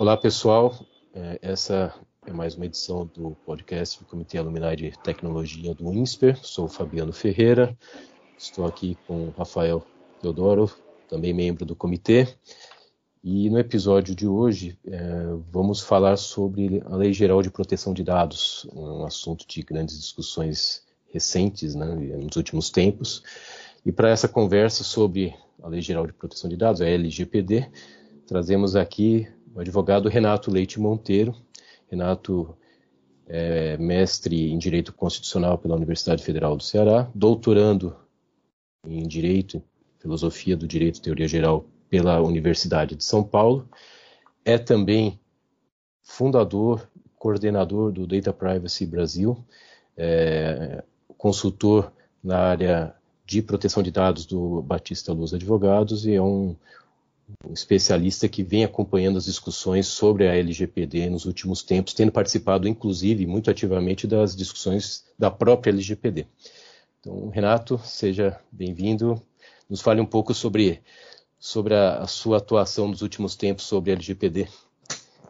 Olá, pessoal. É, essa é mais uma edição do podcast do Comitê Alumni de Tecnologia do INSPER. Sou Fabiano Ferreira. Estou aqui com Rafael Teodoro, também membro do comitê. E no episódio de hoje é, vamos falar sobre a Lei Geral de Proteção de Dados, um assunto de grandes discussões recentes, né, nos últimos tempos. E para essa conversa sobre a Lei Geral de Proteção de Dados, a LGPD, trazemos aqui o advogado Renato Leite Monteiro. Renato é mestre em Direito Constitucional pela Universidade Federal do Ceará, doutorando em Direito, Filosofia do Direito e Teoria Geral pela Universidade de São Paulo. É também fundador, coordenador do Data Privacy Brasil, é, consultor na área de proteção de dados do Batista Luz Advogados e é um, um especialista que vem acompanhando as discussões sobre a LGPD nos últimos tempos, tendo participado, inclusive, muito ativamente das discussões da própria LGPD. Então, Renato, seja bem-vindo. Nos fale um pouco sobre, sobre a, a, sua atuação nos últimos tempos sobre a LGPD.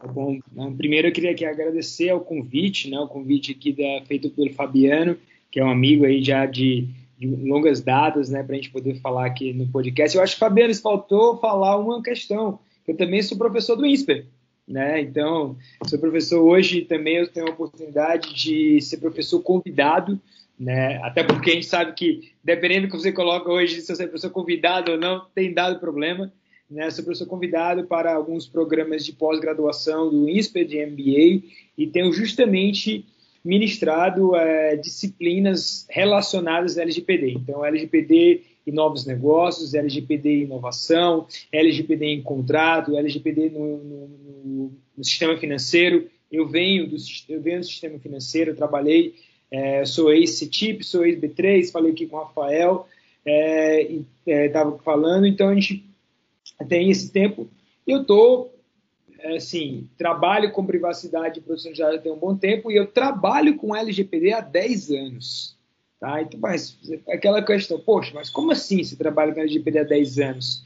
Tá bom, primeiro eu queria aqui agradecer ao convite, né, o convite aqui da, feito pelo Fabiano, que é um amigo aí já de de longas datas, né, para a gente poder falar aqui no podcast. Eu acho que, Fabiano, faltou falar uma questão. Eu também sou professor do INSPER, né? Então, sou professor hoje também eu tenho a oportunidade de ser professor convidado, né? Até porque a gente sabe que, dependendo do que você coloca hoje, se você é professor convidado ou não, tem dado problema. Né? Sou professor convidado para alguns programas de pós-graduação do INSPER, de MBA, e tenho justamente ministrado é, disciplinas relacionadas à LGPD. Então, LGPD e novos negócios, LGPD e inovação, LGPD em contrato, LGPD no, no, no sistema financeiro. Eu venho do, eu venho do sistema financeiro, trabalhei, é, sou ex-CTIP, sou ex-B3, falei aqui com o Rafael, estava é, falando, então a gente tem esse tempo. Eu estou é, assim, trabalho com privacidade e proteção dados há um bom tempo e eu trabalho com LGPD há 10 anos. Tá? Então, mas aquela questão, poxa, mas como assim você trabalha com LGPD há 10 anos?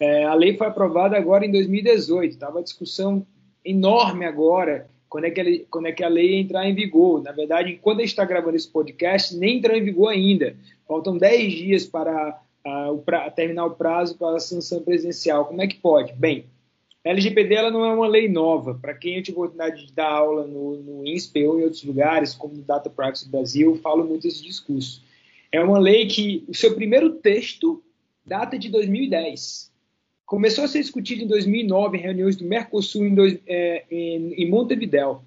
É, a lei foi aprovada agora em 2018, estava discussão enorme agora quando é, que a, quando é que a lei entrar em vigor. Na verdade, enquanto a gente está gravando esse podcast, nem entrou em vigor ainda. Faltam 10 dias para o pra, terminar o prazo para a sanção presidencial. Como é que pode? Bem, a LGPD ela não é uma lei nova. Para quem eu tive a oportunidade de dar aula no, no INSPE ou em outros lugares, como no Data Practice Brasil, eu falo muito esse discurso. É uma lei que o seu primeiro texto data de 2010. Começou a ser discutido em 2009 em reuniões do Mercosul em, dois, é, em, em Montevideo.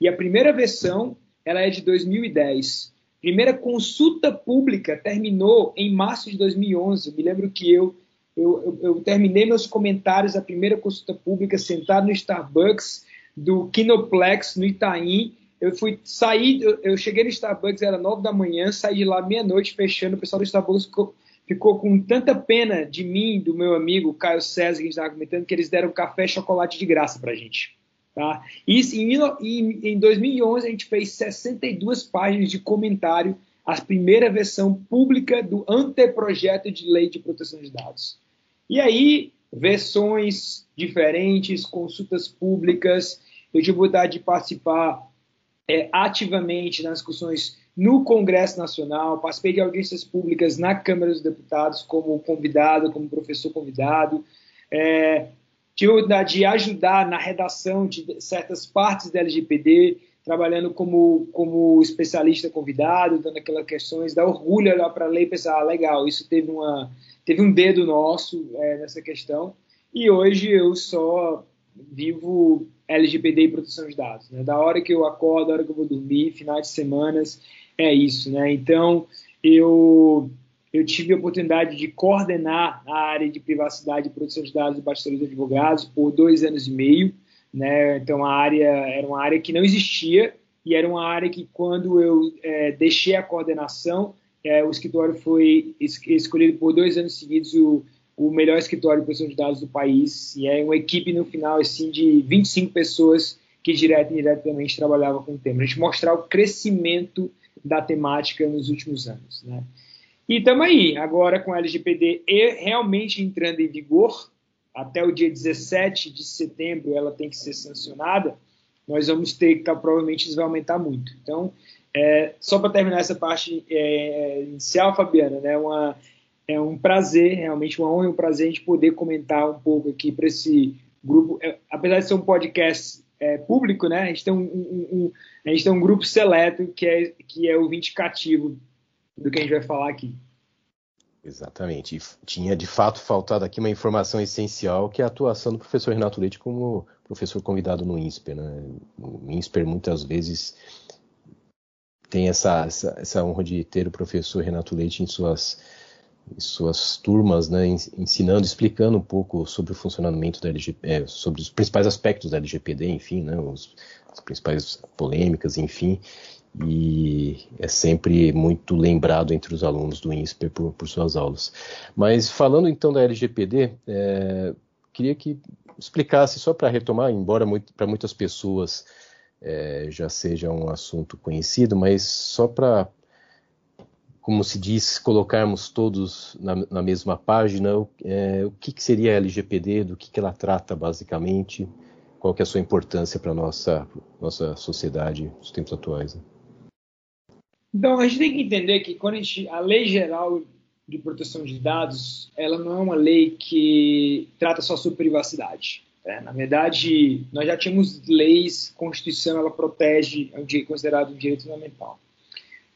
E a primeira versão ela é de 2010. Primeira consulta pública terminou em março de 2011. Eu me lembro que eu eu, eu, eu, terminei meus comentários da primeira consulta pública sentado no Starbucks do Kinoplex, no Itaim. Eu fui sair, eu, eu cheguei no Starbucks, era nove da manhã, saí de lá meia-noite fechando. O pessoal do Starbucks ficou, ficou, com tanta pena de mim, do meu amigo Caio César, que a gente estava comentando, que eles deram café e chocolate de graça para a gente. Tá? E em, em 2011 a gente fez 62 páginas de comentário a primeira versão pública do anteprojeto de lei de proteção de dados. E aí, versões diferentes, consultas públicas, eu tive a oportunidade de participar é, ativamente nas discussões no Congresso Nacional, participei de audiências públicas na Câmara dos Deputados como convidado, como professor convidado, é, tive a oportunidade de ajudar na redação de certas partes da LGPD, trabalhando como, como especialista convidado, dando aquelas questões, dá orgulho olhar para a lei e pensar, ah, legal, isso teve, uma, teve um dedo nosso é, nessa questão, e hoje eu só vivo LGPD e proteção de dados, né? da hora que eu acordo, da hora que eu vou dormir, finais de semanas, é isso, né, então eu eu tive a oportunidade de coordenar a área de privacidade e proteção de dados do Bastidores de Advogados por dois anos e meio, né? Então a área era uma área que não existia e era uma área que quando eu é, deixei a coordenação, é, o escritório foi escolhido por dois anos seguidos o, o melhor escritório de proteção de dados do país e é uma equipe no final assim de 25 pessoas que direto e indiretamente trabalhavam com o tema. A gente mostrar o crescimento da temática nos últimos anos, né? E estamos aí, agora com a LGPD realmente entrando em vigor, até o dia 17 de setembro ela tem que ser sancionada, nós vamos ter que, provavelmente, isso vai aumentar muito. Então, é, só para terminar essa parte é, inicial, Fabiana, né, uma, é um prazer, realmente uma honra e um prazer a gente poder comentar um pouco aqui para esse grupo. É, apesar de ser um podcast é, público, né, a gente, tem um, um, um, a gente tem um grupo seleto que é, que é o vindicativo do que a gente vai falar aqui. Exatamente. E tinha de fato faltado aqui uma informação essencial, que é a atuação do professor Renato Leite como professor convidado no INSPER. Né? O INSPER muitas vezes tem essa, essa, essa, honra de ter o professor Renato Leite em suas, em suas turmas, né? ensinando, explicando um pouco sobre o funcionamento da LGPD, é, sobre os principais aspectos da LGPD, enfim, né? Os, as principais polêmicas, enfim e é sempre muito lembrado entre os alunos do INSPER por, por suas aulas. Mas falando então da LGPD, é, queria que explicasse, só para retomar, embora muito, para muitas pessoas é, já seja um assunto conhecido, mas só para, como se diz, colocarmos todos na, na mesma página, é, o que, que, seria a LGPD, do que, que ela trata basicamente, qual que é a sua importância para a nossa, nossa sociedade nos tempos atuais. Né? Então, a gente tem que entender que quando a, gente, a lei geral de proteção de dados, ela não é uma lei que trata só sobre privacidade. Né? Na verdade, nós já tínhamos leis, Constituição, ela protege, é um considerado um direito fundamental.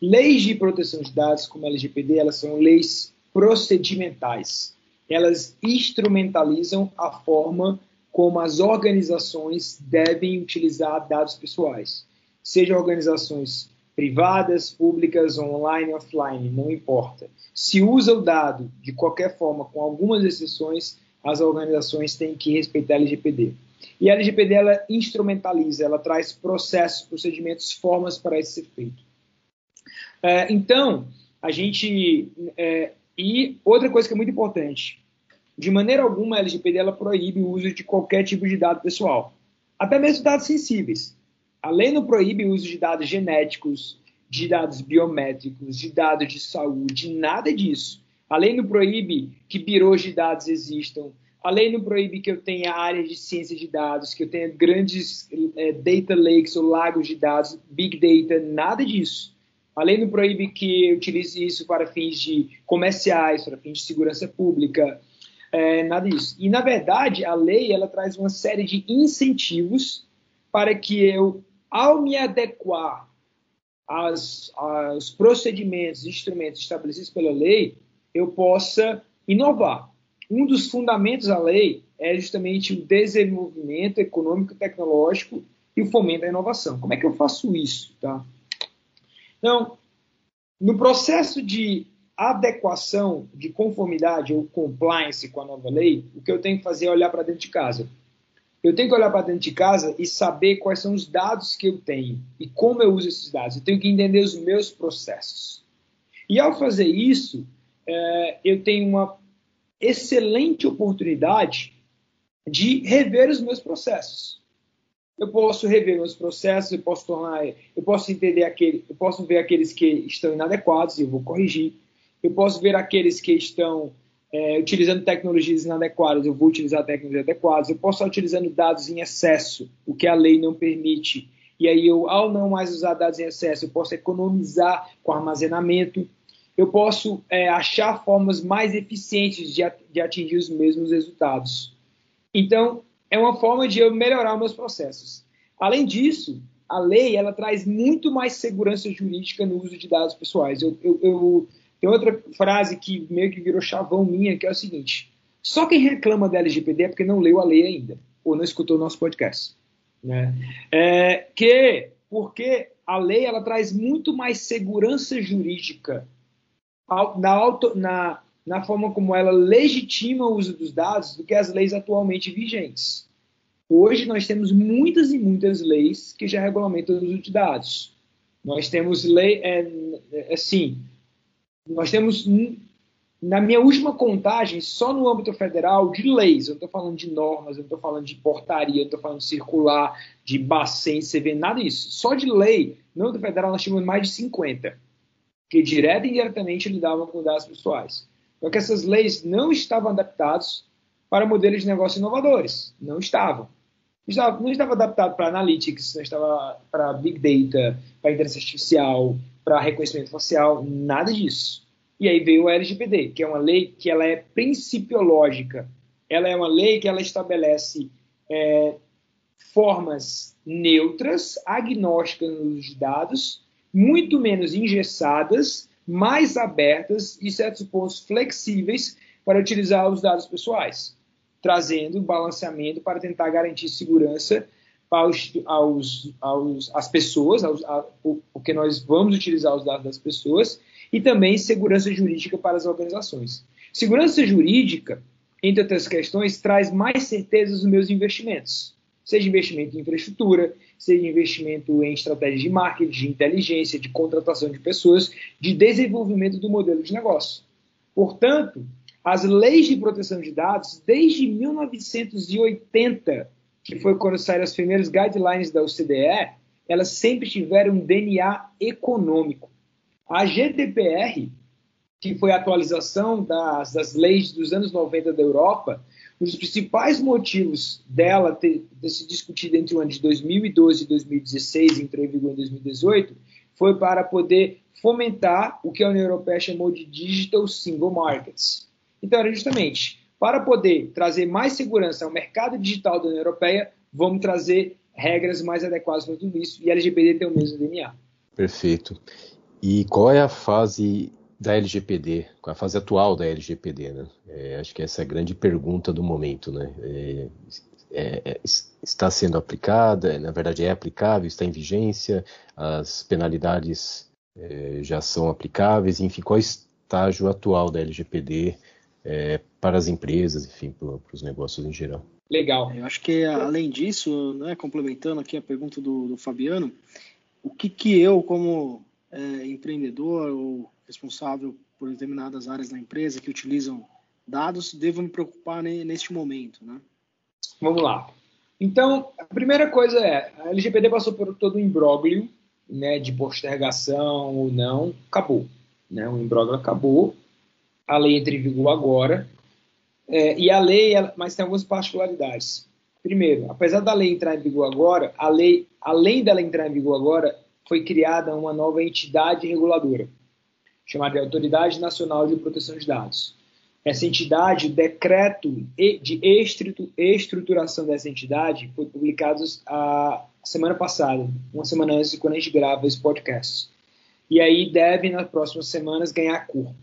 Leis de proteção de dados, como a LGPD, elas são leis procedimentais. Elas instrumentalizam a forma como as organizações devem utilizar dados pessoais, sejam organizações privadas, públicas, online, offline, não importa. Se usa o dado de qualquer forma, com algumas exceções, as organizações têm que respeitar a LGPD. E a LGPD ela instrumentaliza, ela traz processos, procedimentos, formas para isso ser feito. É, então, a gente. É, e outra coisa que é muito importante: de maneira alguma a LGPD ela proíbe o uso de qualquer tipo de dado pessoal, até mesmo dados sensíveis. A lei não proíbe o uso de dados genéticos, de dados biométricos, de dados de saúde, nada disso. A lei não proíbe que birôs de dados existam. A lei não proíbe que eu tenha áreas de ciência de dados, que eu tenha grandes é, data lakes ou lagos de dados, big data, nada disso. A lei não proíbe que eu utilize isso para fins de comerciais, para fins de segurança pública, é, nada disso. E, na verdade, a lei ela traz uma série de incentivos para que eu ao me adequar aos, procedimentos, instrumentos estabelecidos pela lei, eu possa inovar. Um dos fundamentos da lei é justamente o desenvolvimento econômico e tecnológico e o fomento da inovação. Como é que eu faço isso? Tá? Então, no processo de adequação, de conformidade ou compliance com a nova lei, o que eu tenho que fazer é olhar para dentro de casa eu tenho que olhar para dentro de casa e saber quais são os dados que eu tenho e como eu uso esses dados. Eu tenho que entender os meus processos. E ao fazer isso, é, eu tenho uma excelente oportunidade de rever os meus processos. Eu posso rever meus processos, eu posso tornar, eu posso entender aquele, eu posso ver aqueles que estão inadequados e eu vou corrigir. Eu posso ver aqueles que estão é, utilizando tecnologias inadequadas, eu vou utilizar tecnologias adequadas, eu posso estar utilizando dados em excesso, o que a lei não permite. E aí, eu, ao não mais usar dados em excesso, eu posso economizar com armazenamento, eu posso é, achar formas mais eficientes de, de atingir os mesmos resultados. Então, é uma forma de eu melhorar meus processos. Além disso, a lei ela traz muito mais segurança jurídica no uso de dados pessoais. Eu, eu, eu tem outra frase que meio que virou chavão minha, que é o seguinte: só quem reclama da LGPD é porque não leu a lei ainda, ou não escutou o nosso podcast. Né? É, que, porque a lei ela traz muito mais segurança jurídica na, auto, na, na forma como ela legitima o uso dos dados do que as leis atualmente vigentes. Hoje nós temos muitas e muitas leis que já regulamentam o uso de dados. Nós temos lei, é, é assim, nós temos, na minha última contagem, só no âmbito federal, de leis, eu não estou falando de normas, eu não estou falando de portaria, eu estou falando de circular, de Bacen, CV, nada disso. Só de lei, no âmbito federal, nós tínhamos mais de 50, que direto e indiretamente lidavam com dados pessoais. Só que essas leis não estavam adaptadas para modelos de negócio inovadores. Não estavam. Não estava, não estava adaptado para analytics, não estava para big data, para inteligência artificial, para reconhecimento facial, nada disso. E aí veio o LGPD, que é uma lei que ela é principiológica. Ela é uma lei que ela estabelece é, formas neutras, agnósticas nos dados, muito menos engessadas, mais abertas e certos pontos flexíveis para utilizar os dados pessoais, trazendo balanceamento para tentar garantir segurança aos, aos, aos as pessoas, aos, a, porque nós vamos utilizar os dados das pessoas, e também segurança jurídica para as organizações. Segurança jurídica, entre outras questões, traz mais certeza nos meus investimentos, seja investimento em infraestrutura, seja investimento em estratégias de marketing, de inteligência, de contratação de pessoas, de desenvolvimento do modelo de negócio. Portanto, as leis de proteção de dados, desde 1980, que foi quando saíram as primeiras guidelines da OCDE, elas sempre tiveram um DNA econômico. A GDPR, que foi a atualização das, das leis dos anos 90 da Europa, um dos principais motivos dela ter, ter se discutido entre o ano de 2012 e 2016, entrou em vigor em 2018, foi para poder fomentar o que a União Europeia chamou de Digital Single Markets. Então, era justamente para poder trazer mais segurança ao mercado digital da União Europeia, vamos trazer regras mais adequadas para tudo isso, e a LGPD tem o mesmo DNA. Perfeito. E qual é a fase da LGPD, qual é a fase atual da LGPD? Né? É, acho que essa é a grande pergunta do momento. Né? É, é, é está sendo aplicada, na verdade é aplicável, está em vigência, as penalidades é, já são aplicáveis, enfim, qual é o estágio atual da LGPD é, para as empresas, enfim, para, para, os negócios em geral. Legal. Eu acho que além disso, né, complementando aqui a pergunta do, do Fabiano, o que, que eu, como é, empreendedor ou responsável por determinadas áreas da empresa que utilizam dados, devo me preocupar neste momento, né? Vamos lá. Então, a primeira coisa é, a LGPD passou por todo o imbróglio, né, de postergação ou não, acabou. Né, o imbróglio acabou, a lei entra em vigor agora, é, e a lei, mas tem algumas particularidades. Primeiro, apesar da lei entrar em vigor agora, a lei, além dela entrar em vigor agora, foi criada uma nova entidade reguladora, chamada Autoridade Nacional de Proteção de Dados. Essa entidade, o decreto de estruturação dessa entidade foi publicado a semana passada, uma semana antes de quando a gente grava esse podcast. E aí deve, nas próximas semanas, ganhar corpo.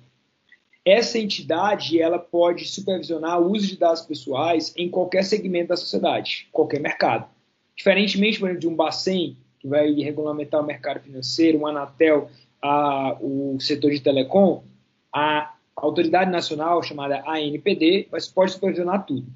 Essa entidade ela pode supervisionar o uso de dados pessoais em qualquer segmento da sociedade, qualquer mercado. Diferentemente, por exemplo, de um Bacen, que vai regulamentar o mercado financeiro, um Anatel, a, o setor de telecom, a autoridade nacional chamada ANPD pode supervisionar tudo.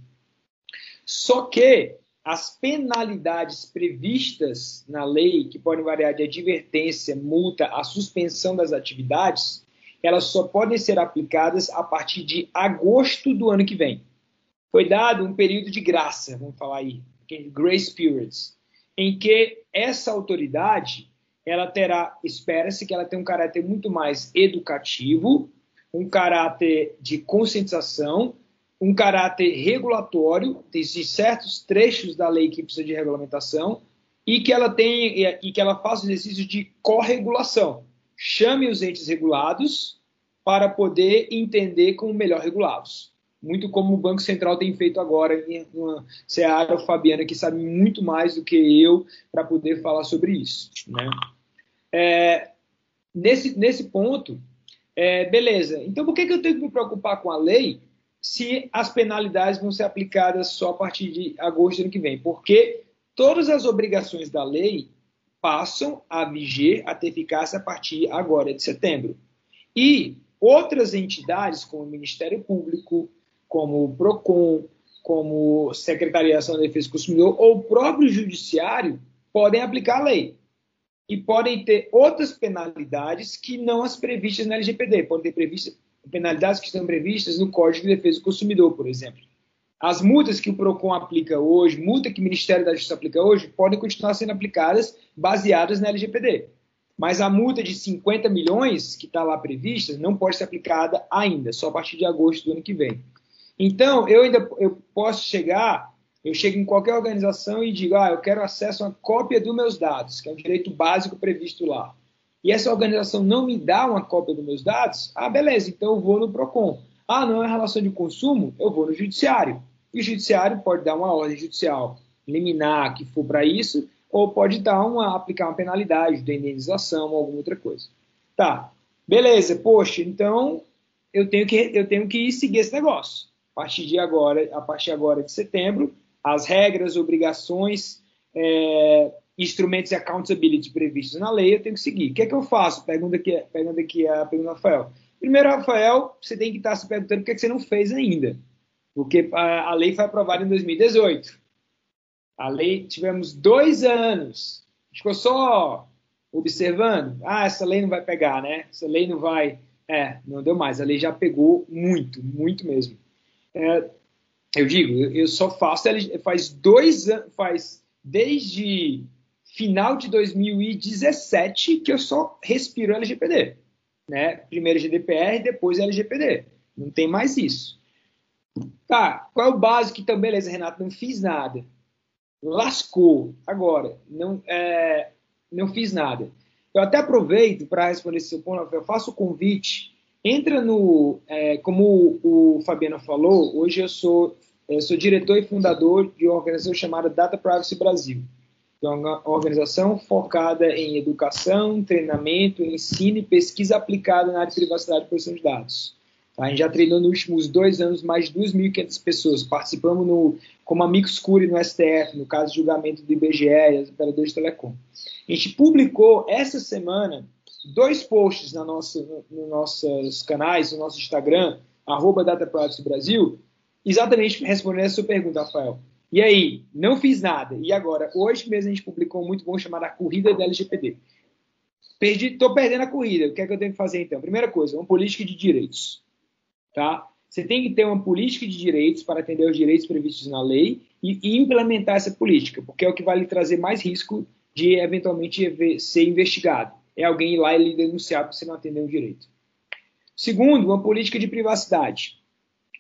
Só que as penalidades previstas na lei, que podem variar de advertência, multa, a suspensão das atividades, elas só podem ser aplicadas a partir de agosto do ano que vem. Foi dado um período de graça, vamos falar aí, grace periods, em que essa autoridade ela terá, espera-se que ela tenha um caráter muito mais educativo, um caráter de conscientização, um caráter regulatório, tem certos trechos da lei que precisa de regulamentação, e que ela tenha e que ela faça o exercício de corregulação. Chame os entes regulados para poder entender como melhor regulá-los muito como o Banco Central tem feito agora em uma Seara Fabiana, que sabe muito mais do que eu para poder falar sobre isso. Né? É, nesse, nesse ponto, é, beleza, então por que, que eu tenho que me preocupar com a lei se as penalidades vão ser aplicadas só a partir de agosto do ano que vem? Porque todas as obrigações da lei passam a viger, a ter eficácia a partir agora de setembro. E outras entidades, como o Ministério Público, como o PROCON, como Secretaria de Defesa do Consumidor ou o próprio Judiciário podem aplicar a lei. E podem ter outras penalidades que não as previstas na LGPD. Podem ter previstas, penalidades que estão previstas no Código de Defesa do Consumidor, por exemplo. As multas que o PROCON aplica hoje, multa que o Ministério da Justiça aplica hoje, podem continuar sendo aplicadas baseadas na LGPD. Mas a multa de 50 milhões que está lá prevista não pode ser aplicada ainda, só a partir de agosto do ano que vem. Então, eu ainda eu posso chegar, eu chego em qualquer organização e digo, ah, eu quero acesso a uma cópia dos meus dados, que é um direito básico previsto lá. E essa organização não me dá uma cópia dos meus dados, ah, beleza, então eu vou no PROCON. Ah, não é relação de consumo? Eu vou no judiciário. E o judiciário pode dar uma ordem judicial liminar que for para isso, ou pode dar uma, aplicar uma penalidade de indenização ou alguma outra coisa. Tá, beleza, poxa, então eu tenho que, eu tenho que seguir esse negócio. A partir de agora, a partir agora de setembro, as regras, obrigações, é, instrumentos e accountability previstos na lei, eu tenho que seguir. O que é que eu faço? Pergunta aqui, pergunta aqui a pergunta Rafael. Primeiro, Rafael, você tem que estar se perguntando por que, você não fez ainda. Porque a, a lei foi aprovada em 2018. A lei, tivemos dois anos. Ficou só observando. Ah, essa lei não vai pegar, né? Essa lei não vai. É, não deu mais. A lei já pegou muito, muito mesmo. É, eu digo, eu só faço faz dois anos, faz desde final de 2017 que eu só respiro LGPD, né? Primeiro GDPR, depois LGPD. Não tem mais isso. Tá, qual é o básico? Então, beleza, Renato, não fiz nada. Lascou. Agora, não, é, não fiz nada. Eu até aproveito para responder esse seu ponto, eu faço o convite Entra no, é, como o Fabiano falou, hoje eu sou, eu sou diretor e fundador de uma organização chamada Data Privacy Brasil. É uma organização focada em educação, treinamento, ensino e pesquisa aplicada na área de privacidade e proteção de dados. A gente já treinou nos últimos dois anos mais de 2.500 pessoas. Participamos no, como amigos curi no STF, no caso de julgamento do IBGE e as operadoras de telecom. A gente publicou essa semana dois posts na nossa, no, nos nossos canais, no nosso Instagram, arroba Brasil, exatamente respondendo a sua pergunta, Rafael. E aí, não fiz nada. E agora, hoje mesmo a gente publicou um muito bom chamado A Corrida da LGPD. Estou perdendo a corrida. O que é que eu tenho que fazer então? Primeira coisa, uma política de direitos. Tá? Você tem que ter uma política de direitos para atender aos direitos previstos na lei e, e implementar essa política, porque é o que vai lhe trazer mais risco de eventualmente ser investigado é alguém ir lá e lhe denunciar porque você não atendeu o direito. Segundo, uma política de privacidade.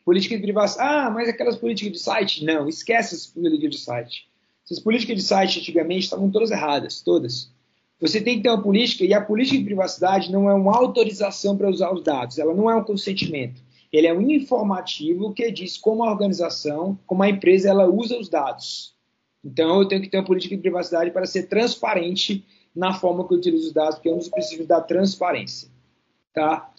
Política de privacidade. Ah, mas aquelas políticas de site? Não, esquece essas políticas de site. Essas políticas de site antigamente estavam todas erradas, todas. Você tem que ter uma política, e a política de privacidade não é uma autorização para usar os dados, ela não é um consentimento. Ele é um informativo que diz como a organização, como a empresa, ela usa os dados. Então, eu tenho que ter uma política de privacidade para ser transparente na forma que eu utilizo os dados, porque é um dos princípios da transparência. Tá?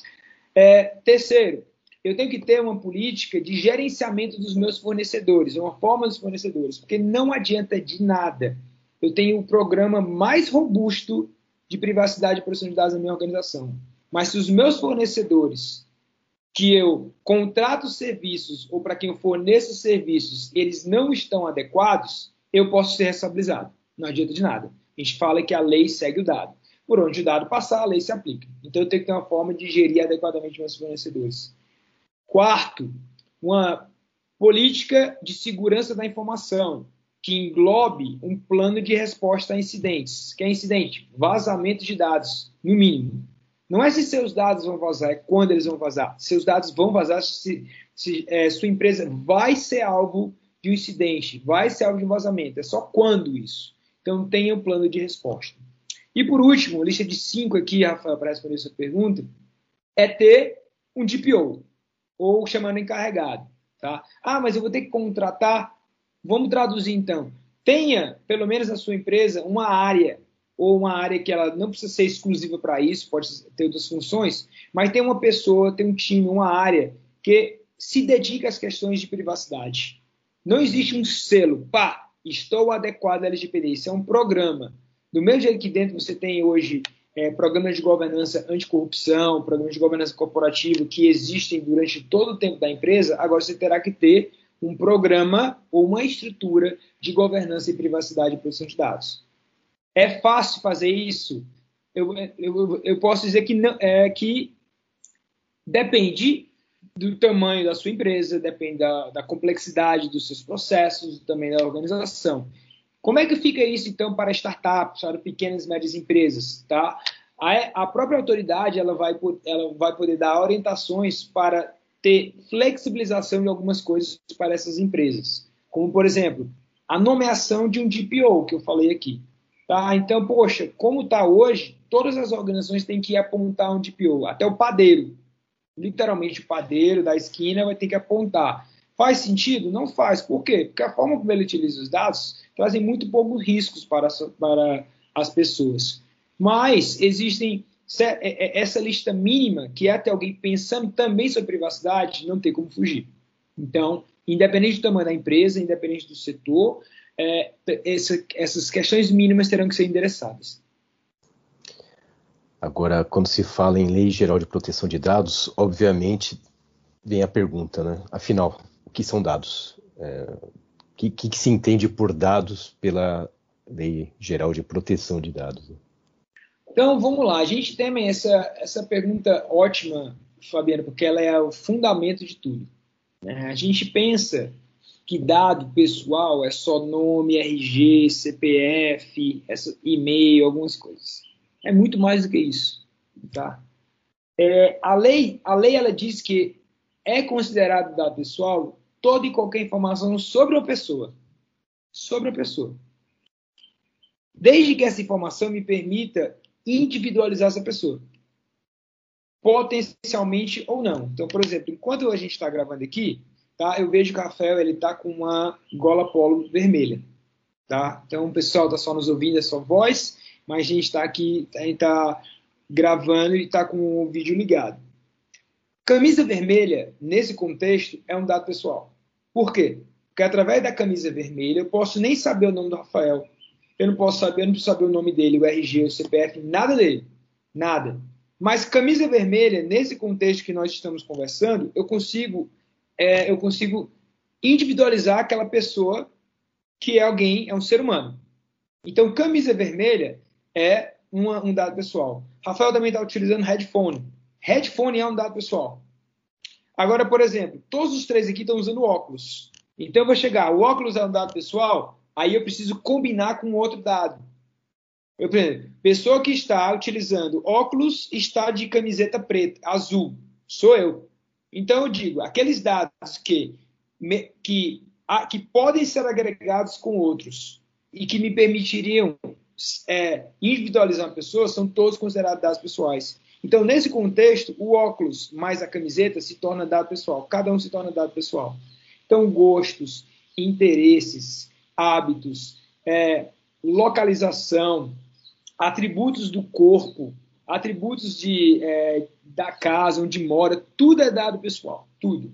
É, terceiro, eu tenho que ter uma política de gerenciamento dos meus fornecedores, uma forma dos fornecedores, porque não adianta de nada. Eu tenho o programa mais robusto de privacidade e proteção de dados na minha organização. Mas se os meus fornecedores que eu contrato serviços ou para quem eu forneço serviços, eles não estão adequados, eu posso ser responsabilizado. Não adianta de nada. A gente fala que a lei segue o dado. Por onde o dado passar, a lei se aplica. Então eu tenho que ter uma forma de gerir adequadamente meus fornecedores. Quarto, uma política de segurança da informação que englobe um plano de resposta a incidentes. Que é incidente? Vazamento de dados, no mínimo. Não é se seus dados vão vazar, é quando eles vão vazar. Seus dados vão vazar se, se é, sua empresa vai ser alvo de um incidente, vai ser alvo de um vazamento. É só quando isso. Então, tenha um plano de resposta. E por último, lista de cinco aqui, Rafael, para responder essa pergunta, é ter um DPO, ou chamando encarregado. Tá? Ah, mas eu vou ter que contratar. Vamos traduzir então. Tenha, pelo menos na sua empresa, uma área, ou uma área que ela não precisa ser exclusiva para isso, pode ter outras funções, mas tem uma pessoa, tem um time, uma área que se dedica às questões de privacidade. Não existe um selo, pá, estou adequado à LGPD. Isso é um programa. Do mesmo jeito que dentro você tem hoje é, programas de governança anticorrupção, programas de governança corporativa que existem durante todo o tempo da empresa, agora você terá que ter um programa ou uma estrutura de governança e privacidade e proteção de dados. É fácil fazer isso? Eu, eu, eu posso dizer que, não, é, que depende do tamanho da sua empresa, depende da, da complexidade dos seus processos, também da organização. Como é que fica isso, então, para startups, para pequenas e médias empresas? Tá? A, a própria autoridade ela vai, ela vai poder dar orientações para ter flexibilização de algumas coisas para essas empresas. Como, por exemplo, a nomeação de um DPO, que eu falei aqui. Tá? Então, poxa, como está hoje, todas as organizações têm que apontar um DPO, até o padeiro. Literalmente, o padeiro da esquina vai ter que apontar. Faz sentido? Não faz. Por quê? Porque a forma como ele utiliza os dados trazem muito poucos riscos para, para as pessoas. Mas existem é, é, essa lista mínima, que é até alguém pensando também sobre privacidade, não tem como fugir. Então, independente do tamanho da empresa, independente do setor, é, essa, essas questões mínimas terão que ser endereçadas. Agora, quando se fala em Lei Geral de Proteção de Dados, obviamente vem a pergunta, né? Afinal, que são dados? É, que, que, se entende por dados pela Lei Geral de Proteção de Dados? Então, vamos lá. A gente tem essa, essa pergunta ótima, Fabiano, porque ela é o fundamento de tudo. Né? A gente pensa que dado pessoal é só nome, RG, CPF, e-mail, algumas coisas. É muito mais do que isso. Tá? É, a lei, a lei ela diz que é considerado dado pessoal toda e qualquer informação sobre a pessoa. Sobre a pessoa. Desde que essa informação me permita individualizar essa pessoa potencialmente ou não. Então, por exemplo, enquanto a gente está gravando aqui, tá, eu vejo que o Rafael ele está com uma gola polo vermelha. Tá? Então, o pessoal está só nos ouvindo, é só voz, mas a gente está aqui, a gente está gravando e está com o vídeo ligado. Camisa vermelha, nesse contexto, é um dado pessoal. Por quê? Porque através da camisa vermelha eu posso nem saber o nome do Rafael. Eu não posso saber, eu não preciso saber o nome dele, o RG, o CPF, nada dele. Nada. Mas camisa vermelha, nesse contexto que nós estamos conversando, eu consigo, é, eu consigo individualizar aquela pessoa que é alguém, é um ser humano. Então, camisa vermelha é uma, um dado pessoal. Rafael também está utilizando headphone. Headphone é um dado pessoal. Agora, por exemplo, todos os três aqui estão usando óculos. Então, eu vou chegar, o óculos é um dado pessoal, aí eu preciso combinar com outro dado. Eu, por exemplo, pessoa que está utilizando óculos está de camiseta preta, azul, sou eu. Então eu digo, aqueles dados que, que, a, que podem ser agregados com outros e que me permitiriam é, individualizar uma pessoa são todos considerados dados pessoais. Então, nesse contexto, o óculos mais a camiseta se torna dado pessoal. Cada um se torna dado pessoal. Então, gostos, interesses, hábitos, é, localização, atributos do corpo, atributos de, é, da casa, onde mora, tudo é dado pessoal, tudo.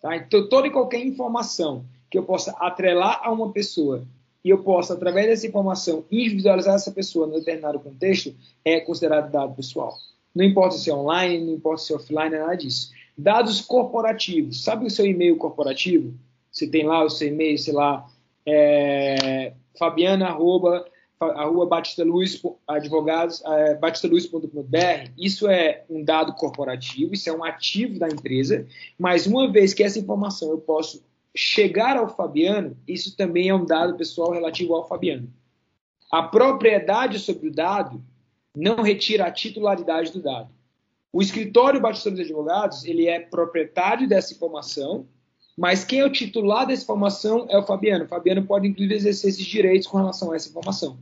Tá? Então, toda e qualquer informação que eu possa atrelar a uma pessoa e eu possa, através dessa informação, individualizar essa pessoa em determinado contexto, é considerado dado pessoal. Não importa se é online, não importa se é offline, nada disso. Dados corporativos. Sabe o seu e-mail corporativo? Você tem lá o seu e-mail, sei lá, é, fabiana, arroba, a rua Batista Luz, advogados, é, isso é um dado corporativo, isso é um ativo da empresa, mas uma vez que essa informação eu posso chegar ao Fabiano, isso também é um dado pessoal relativo ao Fabiano. A propriedade sobre o dado não retira a titularidade do dado. O escritório Batista Luz Advogados, ele é proprietário dessa informação, mas quem é o titular dessa informação é o Fabiano. O Fabiano pode, inclusive, exercer esses direitos com relação a essa informação.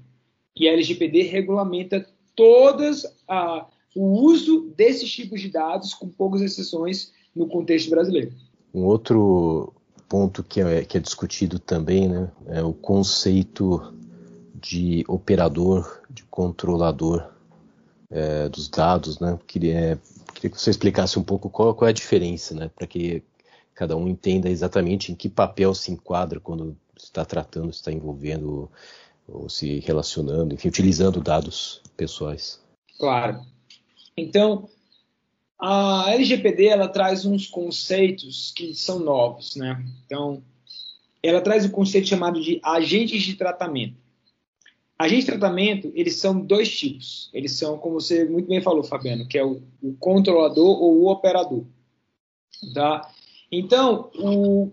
E a LGPD regulamenta todas a, o uso desses tipos de dados, com poucas exceções, no contexto brasileiro. Um outro ponto que é, que é discutido também né, é o conceito de operador, de controlador é, dos dados. Né? Queria, queria que você explicasse um pouco qual, qual é a diferença, né, para que cada um entenda exatamente em que papel se enquadra quando está tratando, está envolvendo ou se relacionando, enfim, utilizando dados pessoais. Claro. Então, a LGPD ela traz uns conceitos que são novos, né? Então, ela traz o um conceito chamado de agentes de tratamento. Agentes de tratamento, eles são dois tipos. Eles são, como você muito bem falou, Fabiano, que é o, o controlador ou o operador. Tá? Então, o,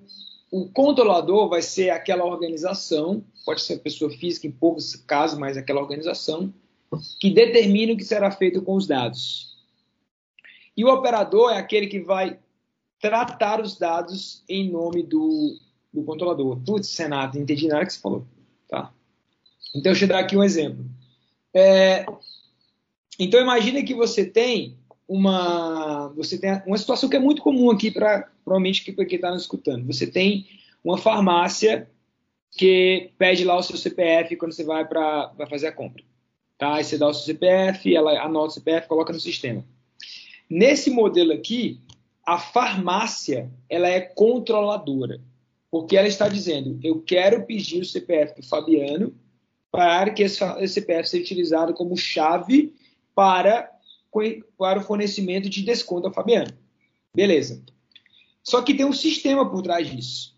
o controlador vai ser aquela organização, pode ser pessoa física em poucos casos, mas aquela organização, que determina o que será feito com os dados. E o operador é aquele que vai tratar os dados em nome do, do controlador. Putz, Senato, não entendi nada que você falou. Tá. Então, deixa eu dar aqui um exemplo. É, então, imagine que você tem uma, você tem uma situação que é muito comum aqui para provavelmente que quem está nos escutando. Você tem uma farmácia que pede lá o seu CPF quando você vai para fazer a compra. Tá? Aí você dá o seu CPF, ela anota o CPF, coloca no sistema. Nesse modelo aqui, a farmácia ela é controladora, porque ela está dizendo: eu quero pedir o CPF do Fabiano para que esse CPF seja utilizado como chave para, para o fornecimento de desconto ao Fabiano. Beleza. Só que tem um sistema por trás disso.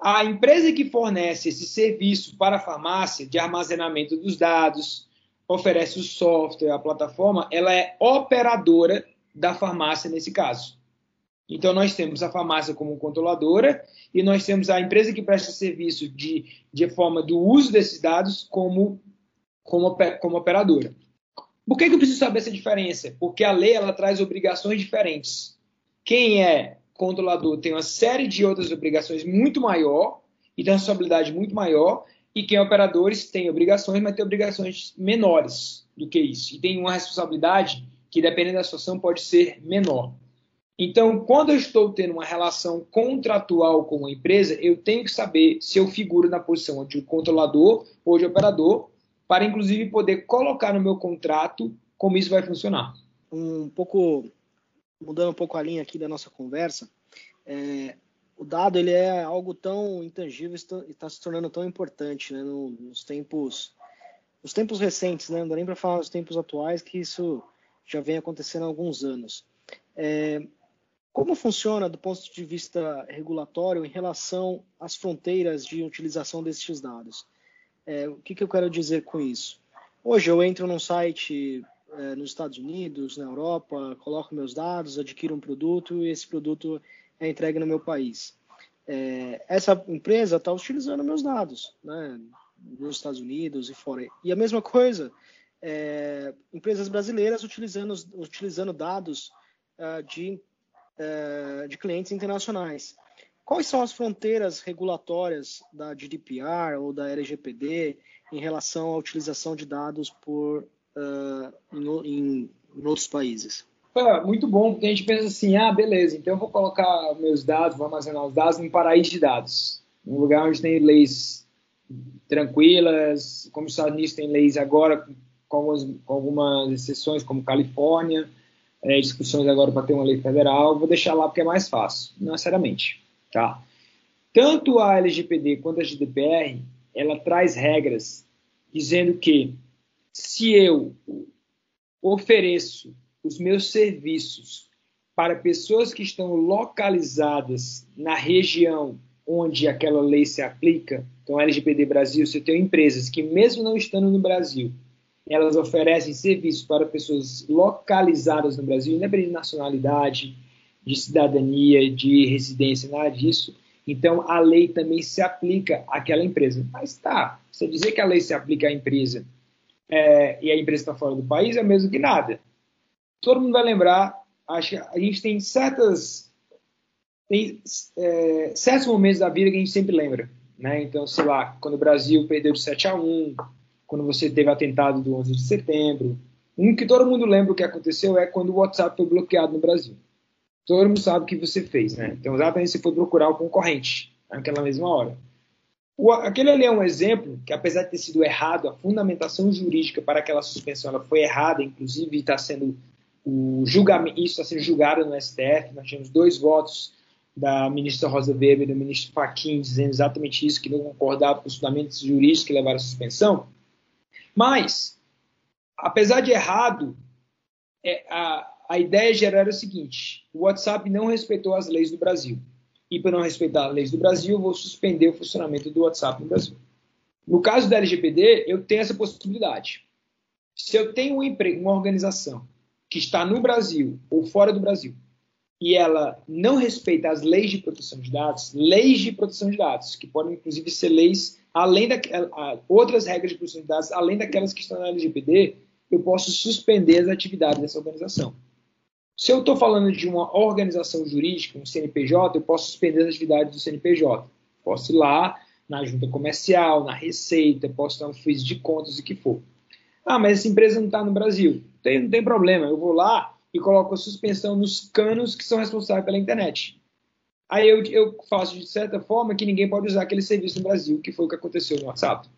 A empresa que fornece esse serviço para a farmácia de armazenamento dos dados, oferece o software, a plataforma, ela é operadora da farmácia nesse caso. Então, nós temos a farmácia como controladora e nós temos a empresa que presta serviço de, de forma do uso desses dados como, como, como operadora. Por que, que eu preciso saber essa diferença? Porque a lei ela traz obrigações diferentes. Quem é controlador tem uma série de outras obrigações muito maior e tem uma responsabilidade muito maior, e quem é operadores tem obrigações, mas tem obrigações menores do que isso. E tem uma responsabilidade que, dependendo da situação, pode ser menor. Então, quando eu estou tendo uma relação contratual com uma empresa, eu tenho que saber se eu figuro na posição de controlador ou de operador, para inclusive poder colocar no meu contrato como isso vai funcionar. Um pouco mudando um pouco a linha aqui da nossa conversa, é, o dado ele é algo tão intangível e está se tornando tão importante né, nos tempos nos tempos recentes, né, não dá nem para falar nos tempos atuais que isso já vem acontecendo há alguns anos. É, como funciona do ponto de vista regulatório em relação às fronteiras de utilização desses dados? É, o que, que, eu quero dizer com isso? Hoje eu entro num site é, nos Estados Unidos, na Europa, coloco meus dados, adquiro um produto e esse produto é entregue no meu país. É, essa empresa está utilizando meus dados, né, nos Estados Unidos e fora. E a mesma coisa, é, empresas brasileiras utilizando, utilizando dados uh, de é, de clientes internacionais. Quais são as fronteiras regulatórias da GDPR ou da LGPD em relação à utilização de dados por, uh, em, em, outros países? Muito bom, porque a gente pensa assim, ah, beleza, então eu vou colocar meus dados, vou armazenar os dados num paraíso de dados, um lugar onde tem leis tranquilas, como os Estados Unidos tem leis agora com algumas, com algumas exceções, como Califórnia, é, discussões agora para ter uma lei federal, vou deixar lá porque é mais fácil, não necessariamente. Tá? Tanto a LGPD quanto a GDPR, ela traz regras dizendo que se eu ofereço os meus serviços para pessoas que estão localizadas na região onde aquela lei se aplica, então LGPD Brasil, se eu tenho empresas que mesmo não estando no Brasil, elas oferecem serviços para pessoas localizadas no Brasil, independente de nacionalidade, de cidadania, de residência, nada disso. Então, a lei também se aplica àquela empresa. Mas tá, você dizer que a lei se aplica à empresa é, e a empresa está fora do país é o mesmo que nada. Todo mundo vai lembrar, acho que a gente tem certas tem é, certos momentos da vida que a gente sempre lembra. Né? Então, sei lá, quando o Brasil perdeu de 7 a 1, quando você teve atentado do 11 de setembro. Um que todo mundo lembra o que aconteceu é quando o WhatsApp foi bloqueado no Brasil. Todo mundo sabe o que você fez, né? Então, exatamente você foi procurar o concorrente naquela mesma hora. O, aquele ali é um exemplo que, apesar de ter sido errado, a fundamentação jurídica para aquela suspensão ela foi errada, inclusive está sendo o julgamento, isso está sendo julgado no STF. Nós tínhamos dois votos da ministra Rosa Weber e do ministro Fachin dizendo exatamente isso, que não concordavam com os fundamentos jurídicos que levaram à suspensão. Mas, apesar de errado, é, a, a ideia geral era o seguinte: o WhatsApp não respeitou as leis do Brasil. E por não respeitar as leis do Brasil, eu vou suspender o funcionamento do WhatsApp no Brasil. No caso da LGPD, eu tenho essa possibilidade. Se eu tenho um emprego, uma organização que está no Brasil ou fora do Brasil, e ela não respeita as leis de proteção de dados, leis de proteção de dados, que podem inclusive ser leis além da outras regras de proteção de dados, além daquelas que estão na LGPD, eu posso suspender as atividades dessa organização. Se eu estou falando de uma organização jurídica, um CNPJ, eu posso suspender as atividades do CNPJ. Posso ir lá na junta comercial, na receita, posso dar um juízo de contas, o que for. Ah, mas essa empresa não está no Brasil. Tem, não tem problema, eu vou lá e coloco a suspensão nos canos que são responsáveis pela internet. Aí eu, eu faço de certa forma que ninguém pode usar aquele serviço no Brasil, que foi o que aconteceu no WhatsApp.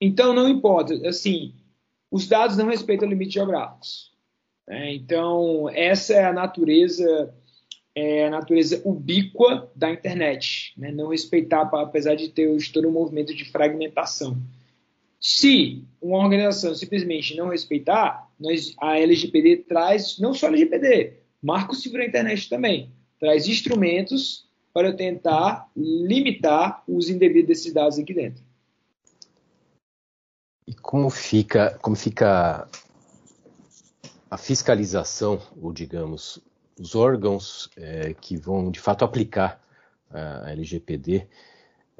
Então, não importa, assim, os dados não respeitam limites geográficos. Né? Então, essa é a natureza é a natureza ubíqua da internet, né? não respeitar, apesar de ter todo um movimento de fragmentação. Se uma organização simplesmente não respeitar, nós, a LGPD traz, não só a LGPD, Marco Civil da Internet também, traz instrumentos para tentar limitar os indevidos desses dados aqui dentro. E como fica, como fica a fiscalização, ou digamos, os órgãos é, que vão de fato aplicar a LGPD,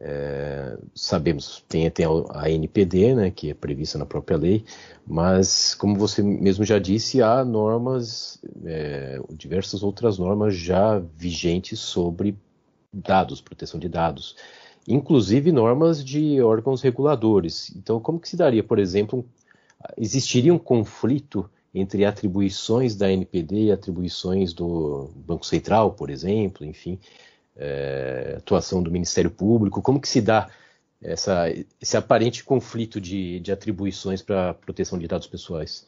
é, sabemos, tem, a NPD, né, que é prevista na própria lei, mas, como você mesmo já disse, há normas, é, diversas outras normas já vigentes sobre dados, proteção de dados, inclusive normas de órgãos reguladores. Então, como que se daria, por exemplo, existiria um conflito entre atribuições da NPD e atribuições do Banco Central, por exemplo, enfim, é, atuação do Ministério Público, como que se dá essa, esse aparente conflito de, de atribuições para proteção de dados pessoais?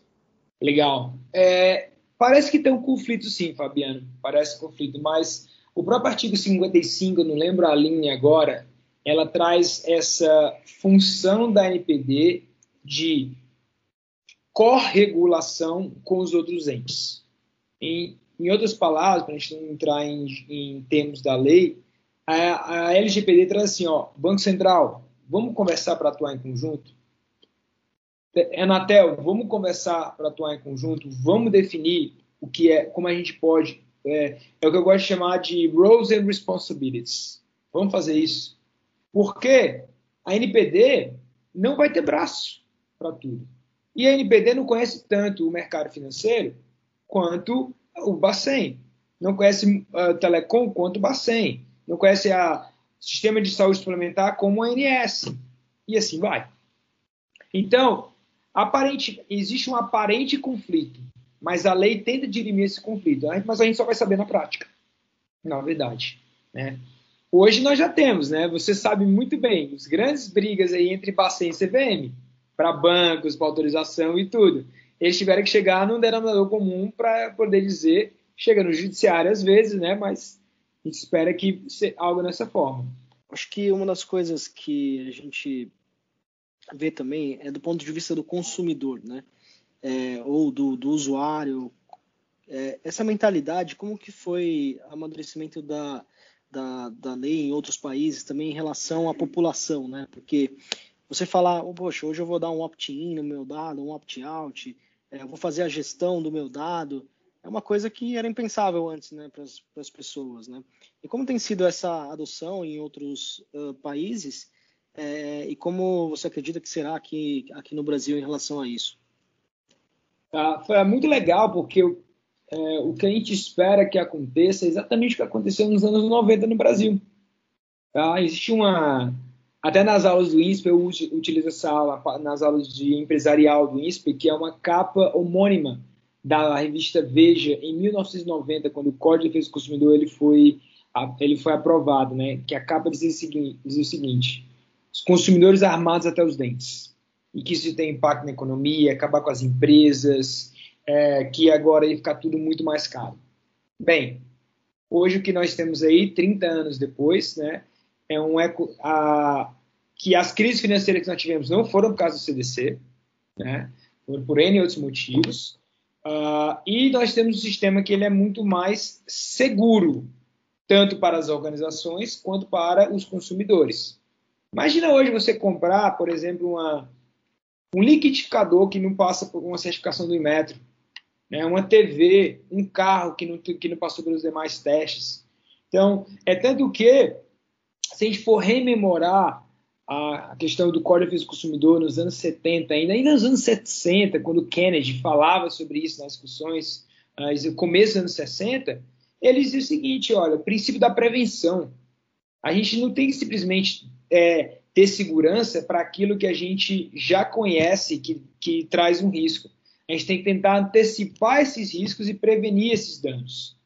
Legal. É, parece que tem um conflito sim, Fabiano, parece um conflito, mas o próprio artigo 55, eu não lembro a linha agora, ela traz essa função da NPD de corregulação com os outros entes. Em, em outras palavras, para a gente não entrar em, em termos da lei, a, a LGPD traz assim, ó, Banco Central, vamos conversar para atuar em conjunto? Anatel, vamos conversar para atuar em conjunto? Vamos definir o que é, como a gente pode, é, é o que eu gosto de chamar de roles and responsibilities. Vamos fazer isso. Porque a NPD não vai ter braço para tudo. E a NPD não conhece tanto o mercado financeiro quanto o Bacen. Não conhece o uh, Telecom quanto o Bacen. Não conhece o sistema de saúde suplementar como a ANS. E assim vai. Então, aparente, existe um aparente conflito, mas a lei tenta dirimir esse conflito. Mas a gente só vai saber na prática, na verdade. Né? Hoje nós já temos, né? Você sabe muito bem, as grandes brigas aí entre Bacen e CVM para bancos, para autorização e tudo. Eles tiveram que chegar num denominador comum para poder dizer, chega no judiciário às vezes, né? Mas a gente espera que algo nessa forma. Acho que uma das coisas que a gente vê também é do ponto de vista do consumidor, né? É, ou do, do usuário. É, essa mentalidade, como que foi o amadurecimento da, da, da lei em outros países também em relação à população, né? Porque você falar, oh, poxa, hoje eu vou dar um opt-in no meu dado, um opt-out, é, vou fazer a gestão do meu dado, é uma coisa que era impensável antes né, para as pessoas. Né? E como tem sido essa adoção em outros uh, países, é, e como você acredita que será aqui, aqui no Brasil em relação a isso? Ah, foi muito legal, porque é, o que a gente espera que aconteça é exatamente o que aconteceu nos anos 90 no Brasil. Tá? Existe uma, até nas aulas do INSPE eu utilizo essa aula, nas aulas de empresarial do INSPE, que é uma capa homônima da revista Veja, em 1990, quando o Código de Defesa do Consumidor ele foi, ele foi aprovado, né? que a capa dizia o seguinte, dizia o seguinte os consumidores armados até os dentes, e que isso tem impacto na economia, acabar com as empresas, é, que agora ia ficar tudo muito mais caro. Bem, hoje o que nós temos aí, 30 anos depois, né, é um eco, a, que as crises financeiras que nós tivemos não foram por causa do CDC, né? foram por N outros motivos. Uh, e nós temos um sistema que ele é muito mais seguro, tanto para as organizações quanto para os consumidores. Imagina hoje você comprar, por exemplo, uma, um liquidificador que não passa por uma certificação do Inmetro, né? uma TV, um carro que não, que não passou pelos demais testes. Então, é tanto que se a gente for rememorar a questão do Código de Consumidor nos anos 70, ainda, ainda nos anos 60, quando Kennedy falava sobre isso nas discussões no começo dos anos 60, ele dizia o seguinte: olha, o princípio da prevenção. A gente não tem que simplesmente é, ter segurança para aquilo que a gente já conhece, que, que traz um risco. A gente tem que tentar antecipar esses riscos e prevenir esses danos.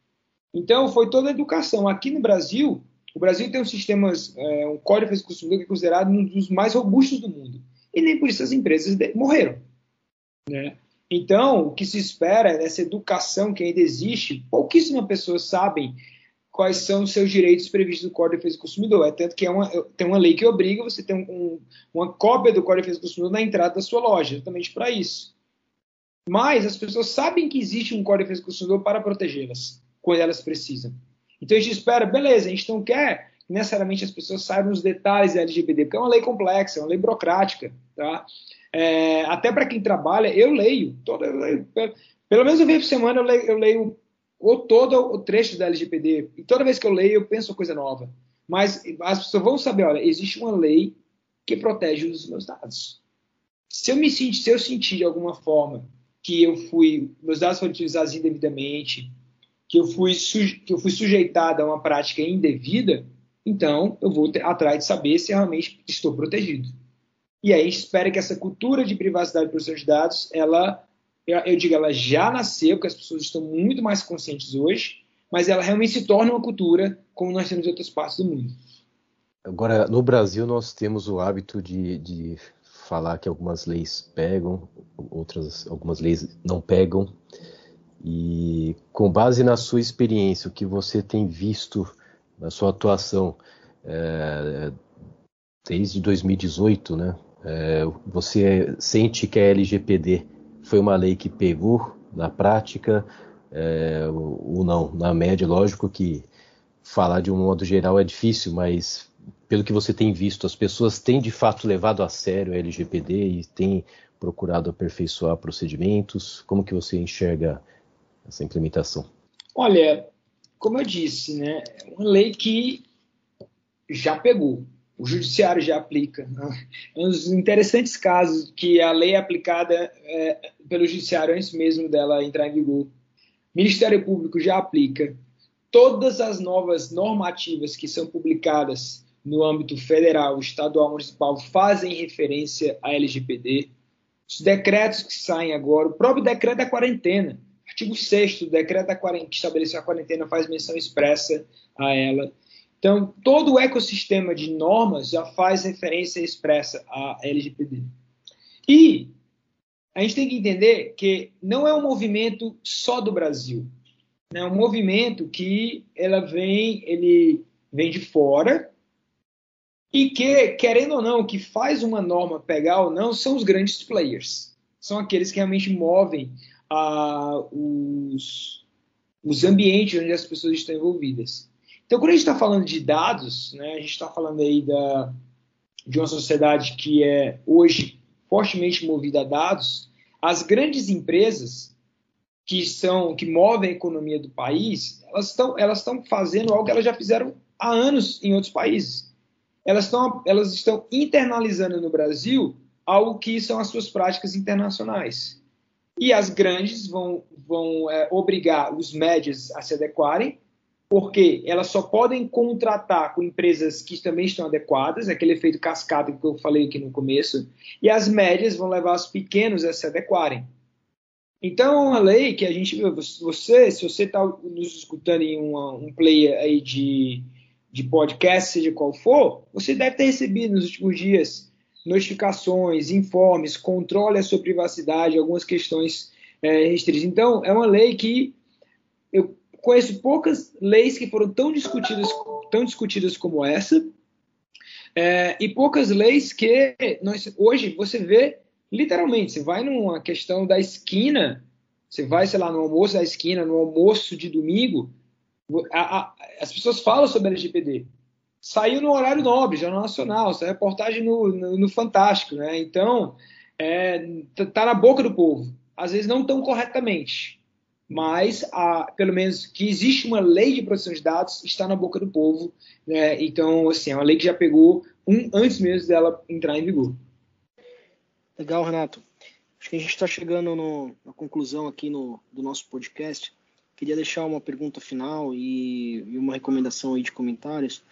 Então, foi toda a educação. Aqui no Brasil, o Brasil tem um sistema, é, um código de consumidor que é considerado um dos mais robustos do mundo. E nem por isso as empresas morreram. Né? Então, o que se espera é nessa educação que ainda existe, pouquíssimas pessoas sabem quais são os seus direitos previstos no Código de Defesa do Consumidor. É tanto que é uma, tem uma lei que obriga você ter um, um, uma cópia do Código de Defesa do Consumidor na entrada da sua loja, justamente para isso. Mas as pessoas sabem que existe um Código de Defesa do Consumidor para protegê-las, quando elas precisam. Então a gente espera, beleza, a gente não quer que necessariamente as pessoas saibam os detalhes da LGPD, porque é uma lei complexa, é uma lei burocrática, tá? É, até para quem trabalha, eu leio, toda, eu leio, pelo menos uma vez por semana eu leio, eu leio ou todo o trecho da LGPD, e toda vez que eu leio eu penso coisa nova. Mas as pessoas vão saber, olha, existe uma lei que protege os meus dados. Se eu me sentir, se eu sentir de alguma forma que eu fui, meus dados foram utilizados indevidamente, que eu fui, que eu fui sujeitado a uma prática indevida, então eu vou ter, atrás de saber se realmente estou protegido. E aí espera que essa cultura de privacidade e proteção de dados, ela, eu, eu digo, ela já nasceu, porque as pessoas estão muito mais conscientes hoje, mas ela realmente se torna uma cultura como nós temos em outras partes do mundo. Agora, no Brasil, nós temos o hábito de, de falar que algumas leis pegam, outras, algumas leis não pegam. E com base na sua experiência, o que você tem visto na sua atuação é, desde 2018, né? É, você sente que a LGPD foi uma lei que pegou na prática é, ou não? Na média, lógico que falar de um modo geral é difícil, mas pelo que você tem visto, as pessoas têm de fato levado a sério a LGPD e têm procurado aperfeiçoar procedimentos? Como que você enxerga essa implementação? Olha, como eu disse, né, é uma lei que já pegou. O judiciário já aplica. Né? É um dos interessantes casos que a lei é aplicada é, pelo judiciário antes mesmo dela entrar em vigor. Ministério Público já aplica. Todas as novas normativas que são publicadas no âmbito federal, estadual, municipal fazem referência à LGPD. Os decretos que saem agora, o próprio decreto da quarentena, Artigo 6 do decreto da quarentena, que estabeleceu a quarentena faz menção expressa a ela. Então, todo o ecossistema de normas já faz referência expressa à LGPD. E a gente tem que entender que não é um movimento só do Brasil. É um movimento que ela vem, ele vem de fora e que, querendo ou não, que faz uma norma pegar ou não, são os grandes players. São aqueles que realmente movem os, os ambientes onde as pessoas estão envolvidas. Então, quando a gente está falando de dados, né, a gente está falando aí da, de uma sociedade que é hoje fortemente movida a dados, as grandes empresas que são que movem a economia do país, elas estão elas estão fazendo algo que elas já fizeram há anos em outros países. Elas estão elas estão internalizando no Brasil algo que são as suas práticas internacionais. E as grandes vão, vão é, obrigar os médios a se adequarem, porque elas só podem contratar com empresas que também estão adequadas, aquele efeito cascata que eu falei aqui no começo, e as médias vão levar os pequenos a se adequarem. Então, é uma lei que a gente, você, se você está nos escutando em uma, um player aí de, de podcast, seja qual for, você deve ter recebido nos últimos dias notificações, informes, controle a sua privacidade, algumas questões é, restritas. Então, é uma lei que eu conheço poucas leis que foram tão discutidas, tão discutidas como essa, é, e poucas leis que nós, hoje você vê literalmente, você vai numa questão da esquina, você vai, sei lá, no almoço da esquina, no almoço de domingo, a, a, as pessoas falam sobre LGPD saiu no horário nobre, Jornal Nacional, saiu reportagem no, no, no Fantástico, né? Então, é, tá na boca do povo. Às vezes não tão corretamente, mas a, pelo menos que existe uma lei de proteção de dados está na boca do povo. Né? Então, assim, é uma lei que já pegou um antes mesmo dela entrar em vigor. Legal, Renato. Acho que a gente está chegando no, na conclusão aqui no, do nosso podcast. queria deixar uma pergunta final e, e uma recomendação aí de comentários.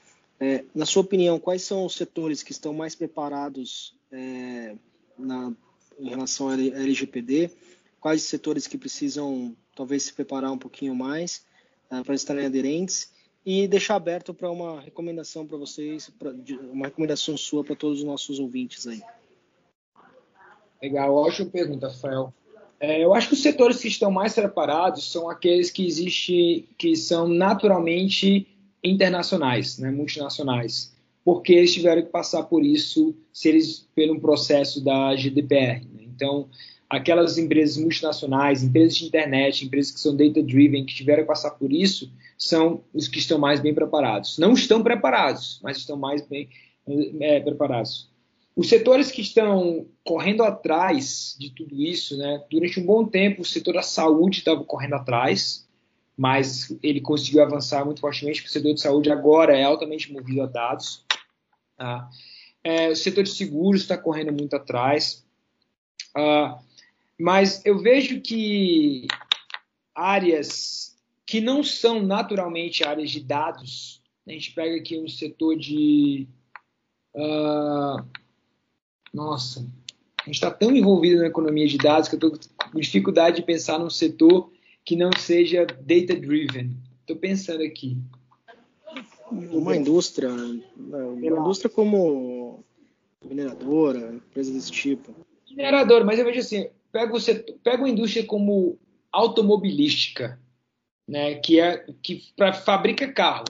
É, na sua opinião, quais são os setores que estão mais preparados é, na, em relação à LGPD? Quais setores que precisam talvez se preparar um pouquinho mais é, para estarem aderentes? E deixar aberto para uma recomendação para vocês, pra, uma recomendação sua para todos os nossos ouvintes aí. Legal, ótima pergunta, Rafael. É, eu acho que os setores que estão mais preparados são aqueles que existem, que são naturalmente internacionais, né, multinacionais, porque eles tiveram que passar por isso, se eles pelo processo da GDPR. Né? Então, aquelas empresas multinacionais, empresas de internet, empresas que são data-driven, que tiveram que passar por isso, são os que estão mais bem preparados. Não estão preparados, mas estão mais bem é, preparados. Os setores que estão correndo atrás de tudo isso, né, durante um bom tempo o setor da saúde estava correndo atrás, mas ele conseguiu avançar muito fortemente, o setor de saúde agora é altamente movido a dados. Tá? É, o setor de seguros está correndo muito atrás. Uh, mas eu vejo que áreas que não são naturalmente áreas de dados, a gente pega aqui um setor de. Uh, nossa, a gente está tão envolvido na economia de dados que eu estou com dificuldade de pensar num setor que não seja data-driven. Estou pensando aqui. Uma indústria, uma indústria como mineradora, empresa desse tipo. Mineradora, mas eu vejo assim, pega, você, pega uma indústria como automobilística, né, que é que pra, fabrica carro.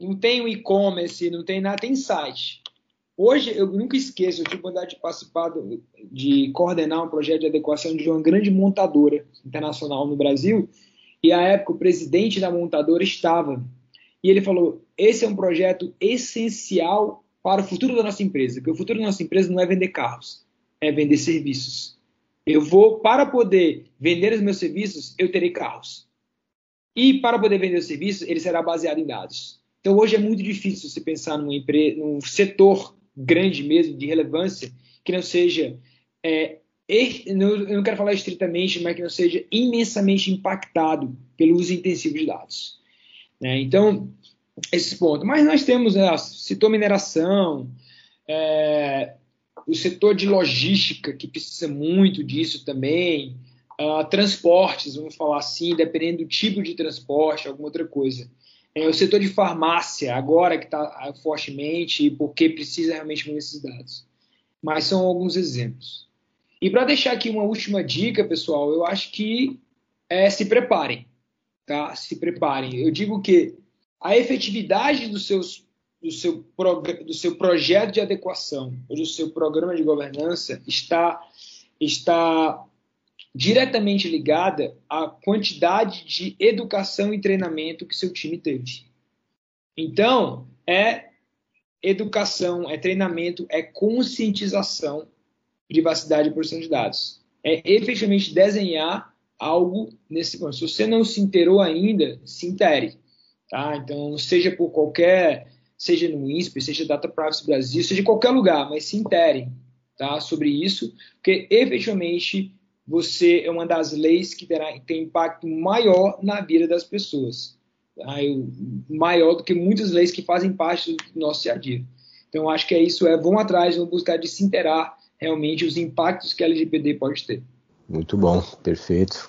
Não tem um e-commerce, não tem nada, tem site. Hoje, eu nunca esqueço, eu tive a oportunidade de participar, do, de coordenar um projeto de adequação de uma grande montadora internacional no Brasil, e à época o presidente da montadora estava. E ele falou: esse é um projeto essencial para o futuro da nossa empresa, porque o futuro da nossa empresa não é vender carros, é vender serviços. Eu vou, para poder vender os meus serviços, eu terei carros. E para poder vender os serviços, ele será baseado em dados. Então hoje é muito difícil você pensar numa empresa, num setor grande mesmo, de relevância, que não seja. É, eu não quero falar estritamente, mas que não seja imensamente impactado pelo uso intensivo de dados. Né? Então, esses pontos. Mas nós temos, né, citou mineração, é, o setor de logística, que precisa muito disso também, uh, transportes, vamos falar assim, dependendo do tipo de transporte, alguma outra coisa. É, o setor de farmácia, agora que está ah, fortemente, porque precisa realmente desses dados. Mas são alguns exemplos. E para deixar aqui uma última dica, pessoal, eu acho que é, se preparem, tá? Se preparem. Eu digo que a efetividade dos seus do seu, do seu projeto de adequação ou do seu programa de governança está, está diretamente ligada à quantidade de educação e treinamento que seu time teve. Então, é educação, é treinamento, é conscientização, privacidade e proteção de dados. É efetivamente desenhar algo nesse ponto. Se você não se inteirou ainda, se intere. Tá? Então, seja por qualquer seja no INSPE, seja Data Privacy Brasil, seja em qualquer lugar, mas se interem tá, sobre isso, porque efetivamente você é uma das leis que terá, tem impacto maior na vida das pessoas. Tá? Maior do que muitas leis que fazem parte do nosso dia a dia. Então, acho que é isso, é vão atrás, vão buscar de se interar realmente os impactos que a LGPD pode ter. Muito bom, perfeito.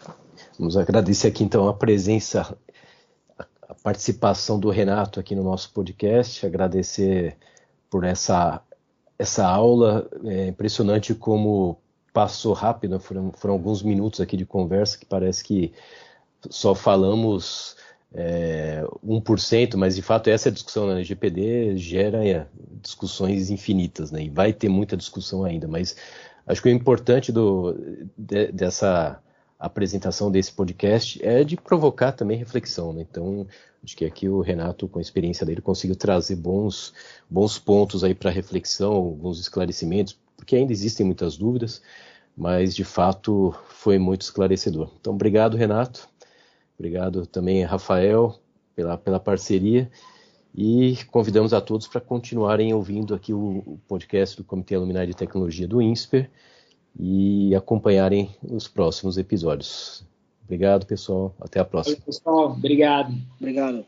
Vamos agradecer aqui então a presença a participação do Renato aqui no nosso podcast, agradecer por essa, essa aula. É impressionante como passou rápido, foram, foram alguns minutos aqui de conversa que parece que só falamos é, 1%, mas de fato essa discussão na LGPD gera é, discussões infinitas, né? E vai ter muita discussão ainda, mas acho que o importante do, de, dessa apresentação desse podcast é de provocar também reflexão. Né? Então, acho que aqui o Renato, com a experiência dele, conseguiu trazer bons, bons pontos aí para reflexão, alguns esclarecimentos, porque ainda existem muitas dúvidas, mas de fato foi muito esclarecedor. Então, obrigado, Renato. Obrigado também, Rafael, pela, pela parceria. E convidamos a todos para continuarem ouvindo aqui o, o podcast do Comitê Luminar de Tecnologia do INSPER e acompanharem os próximos episódios. Obrigado, pessoal. Até a próxima. Valeu, pessoal. Obrigado. Obrigado.